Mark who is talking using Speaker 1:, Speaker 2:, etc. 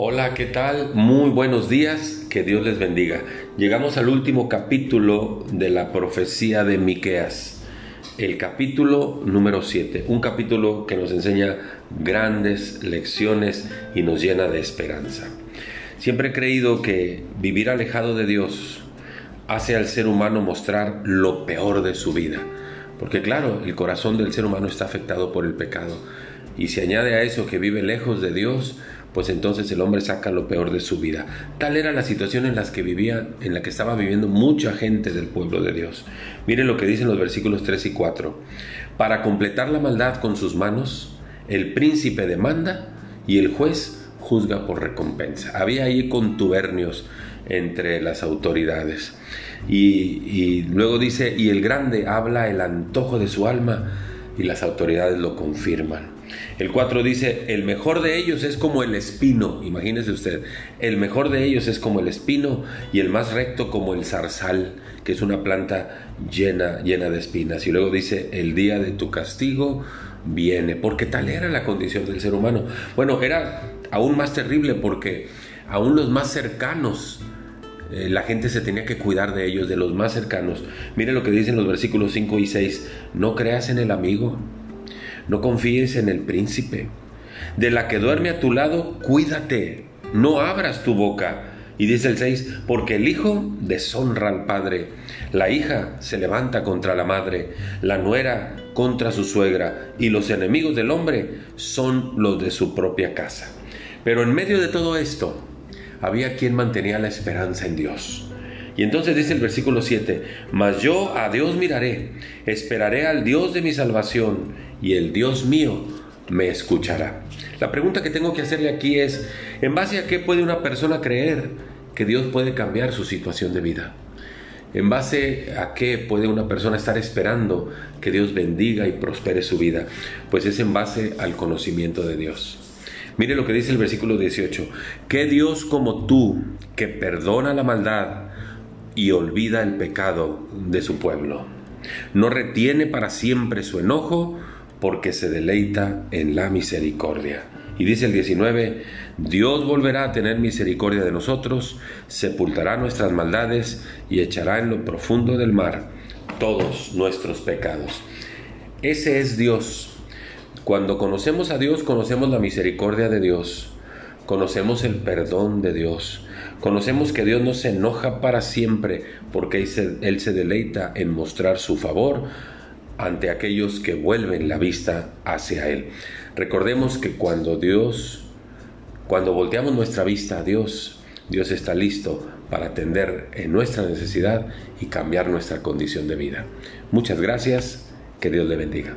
Speaker 1: Hola, ¿qué tal? Muy buenos días, que Dios les bendiga. Llegamos al último capítulo de la profecía de Miqueas, el capítulo número 7, un capítulo que nos enseña grandes lecciones y nos llena de esperanza. Siempre he creído que vivir alejado de Dios hace al ser humano mostrar lo peor de su vida, porque claro, el corazón del ser humano está afectado por el pecado. Y si añade a eso que vive lejos de Dios, pues entonces el hombre saca lo peor de su vida. Tal era la situación en la que vivía, en la que estaba viviendo mucha gente del pueblo de Dios. Miren lo que dicen los versículos 3 y 4. Para completar la maldad con sus manos, el príncipe demanda y el juez juzga por recompensa. Había ahí contubernios entre las autoridades. Y luego dice, y el grande habla el antojo de su alma y las autoridades lo confirman. El 4 dice, el mejor de ellos es como el espino, imagínese usted, el mejor de ellos es como el espino y el más recto como el zarzal, que es una planta llena, llena de espinas. Y luego dice, el día de tu castigo viene, porque tal era la condición del ser humano. Bueno, era aún más terrible porque aún los más cercanos, eh, la gente se tenía que cuidar de ellos, de los más cercanos. Mire lo que dicen los versículos 5 y 6, no creas en el amigo no confíes en el príncipe. De la que duerme a tu lado, cuídate, no abras tu boca. Y dice el 6, porque el hijo deshonra al padre, la hija se levanta contra la madre, la nuera contra su suegra, y los enemigos del hombre son los de su propia casa. Pero en medio de todo esto, había quien mantenía la esperanza en Dios. Y entonces dice el versículo 7, mas yo a Dios miraré, esperaré al Dios de mi salvación, y el Dios mío me escuchará. La pregunta que tengo que hacerle aquí es, ¿en base a qué puede una persona creer que Dios puede cambiar su situación de vida? ¿En base a qué puede una persona estar esperando que Dios bendiga y prospere su vida? Pues es en base al conocimiento de Dios. Mire lo que dice el versículo 18. Que Dios como tú, que perdona la maldad, y olvida el pecado de su pueblo. No retiene para siempre su enojo porque se deleita en la misericordia. Y dice el 19, Dios volverá a tener misericordia de nosotros, sepultará nuestras maldades y echará en lo profundo del mar todos nuestros pecados. Ese es Dios. Cuando conocemos a Dios, conocemos la misericordia de Dios, conocemos el perdón de Dios, Conocemos que Dios no se enoja para siempre porque Él se deleita en mostrar su favor ante aquellos que vuelven la vista hacia Él. Recordemos que cuando Dios, cuando volteamos nuestra vista a Dios, Dios está listo para atender en nuestra necesidad y cambiar nuestra condición de vida. Muchas gracias, que Dios le bendiga.